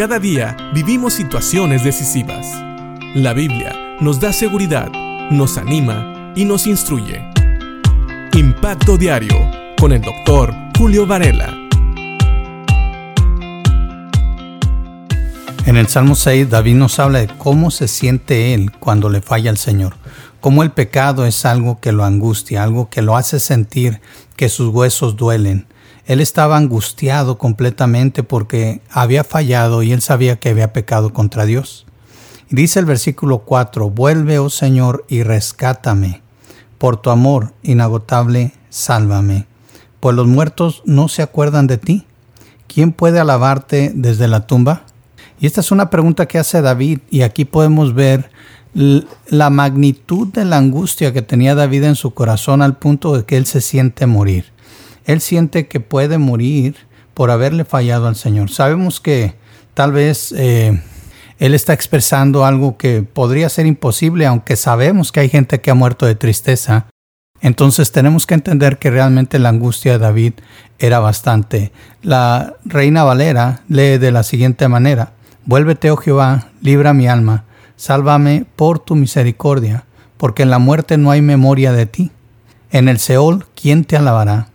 Cada día vivimos situaciones decisivas. La Biblia nos da seguridad, nos anima y nos instruye. Impacto Diario con el doctor Julio Varela. En el Salmo 6, David nos habla de cómo se siente él cuando le falla al Señor. Cómo el pecado es algo que lo angustia, algo que lo hace sentir que sus huesos duelen, él estaba angustiado completamente porque había fallado y él sabía que había pecado contra Dios. dice el versículo 4, vuelve, oh Señor, y rescátame. Por tu amor inagotable, sálvame. Pues los muertos no se acuerdan de ti. ¿Quién puede alabarte desde la tumba? Y esta es una pregunta que hace David y aquí podemos ver la magnitud de la angustia que tenía David en su corazón al punto de que él se siente morir él siente que puede morir por haberle fallado al Señor. Sabemos que tal vez eh, él está expresando algo que podría ser imposible, aunque sabemos que hay gente que ha muerto de tristeza. Entonces tenemos que entender que realmente la angustia de David era bastante. La reina Valera lee de la siguiente manera, Vuélvete, oh Jehová, libra mi alma, sálvame por tu misericordia, porque en la muerte no hay memoria de ti. En el Seol, ¿quién te alabará?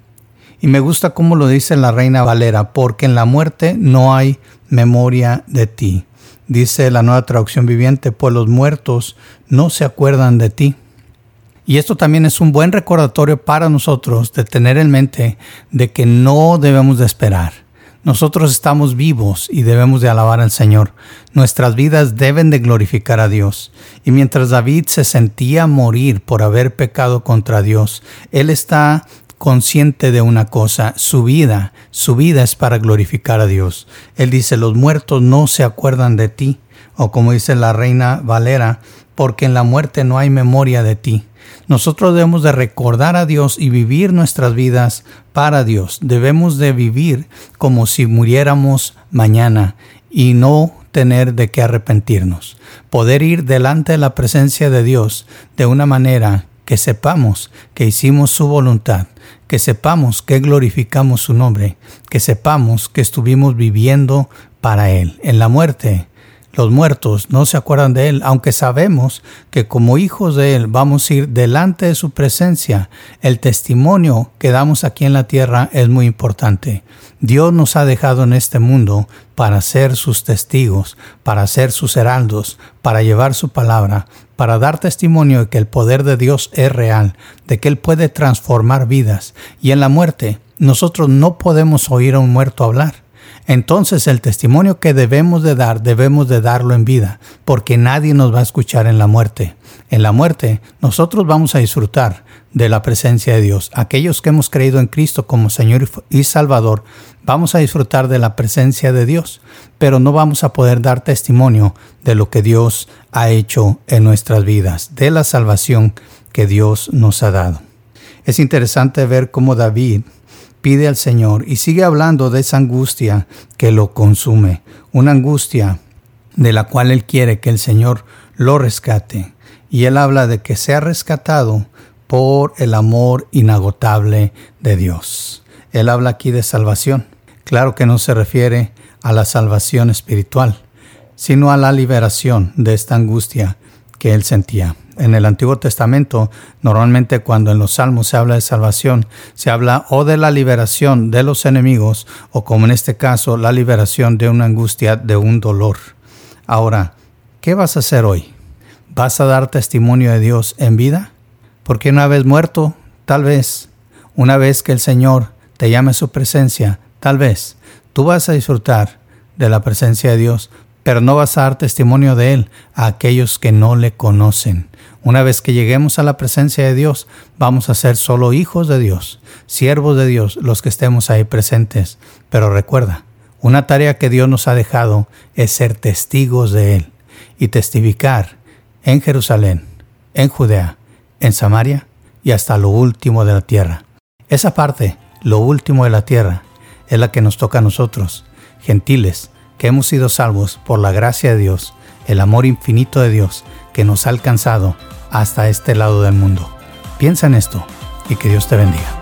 Y me gusta cómo lo dice la reina Valera, porque en la muerte no hay memoria de ti. Dice la nueva traducción viviente, pues los muertos no se acuerdan de ti. Y esto también es un buen recordatorio para nosotros de tener en mente de que no debemos de esperar. Nosotros estamos vivos y debemos de alabar al Señor. Nuestras vidas deben de glorificar a Dios. Y mientras David se sentía morir por haber pecado contra Dios, él está consciente de una cosa, su vida, su vida es para glorificar a Dios. Él dice, los muertos no se acuerdan de ti, o como dice la reina Valera, porque en la muerte no hay memoria de ti. Nosotros debemos de recordar a Dios y vivir nuestras vidas para Dios. Debemos de vivir como si muriéramos mañana y no tener de qué arrepentirnos. Poder ir delante de la presencia de Dios de una manera que sepamos que hicimos su voluntad, que sepamos que glorificamos su nombre, que sepamos que estuvimos viviendo para Él. En la muerte, los muertos no se acuerdan de Él, aunque sabemos que como hijos de Él vamos a ir delante de su presencia. El testimonio que damos aquí en la tierra es muy importante. Dios nos ha dejado en este mundo para ser sus testigos, para ser sus heraldos, para llevar su palabra, para dar testimonio de que el poder de Dios es real, de que Él puede transformar vidas. Y en la muerte, nosotros no podemos oír a un muerto hablar. Entonces el testimonio que debemos de dar, debemos de darlo en vida, porque nadie nos va a escuchar en la muerte. En la muerte, nosotros vamos a disfrutar de la presencia de Dios. Aquellos que hemos creído en Cristo como Señor y Salvador, vamos a disfrutar de la presencia de Dios, pero no vamos a poder dar testimonio de lo que Dios ha hecho en nuestras vidas, de la salvación que Dios nos ha dado. Es interesante ver cómo David pide al Señor y sigue hablando de esa angustia que lo consume, una angustia de la cual él quiere que el Señor lo rescate. Y él habla de que sea rescatado por el amor inagotable de Dios. Él habla aquí de salvación. Claro que no se refiere a la salvación espiritual, sino a la liberación de esta angustia que él sentía en el Antiguo Testamento, normalmente cuando en los Salmos se habla de salvación, se habla o de la liberación de los enemigos, o como en este caso, la liberación de una angustia, de un dolor. Ahora, ¿qué vas a hacer hoy? ¿Vas a dar testimonio de Dios en vida? Porque una vez muerto, tal vez, una vez que el Señor te llame a su presencia, tal vez, tú vas a disfrutar de la presencia de Dios, pero no vas a dar testimonio de Él a aquellos que no le conocen. Una vez que lleguemos a la presencia de Dios, vamos a ser solo hijos de Dios, siervos de Dios, los que estemos ahí presentes. Pero recuerda, una tarea que Dios nos ha dejado es ser testigos de Él y testificar en Jerusalén, en Judea, en Samaria y hasta lo último de la tierra. Esa parte, lo último de la tierra, es la que nos toca a nosotros, gentiles, que hemos sido salvos por la gracia de Dios, el amor infinito de Dios que nos ha alcanzado hasta este lado del mundo. Piensa en esto y que Dios te bendiga.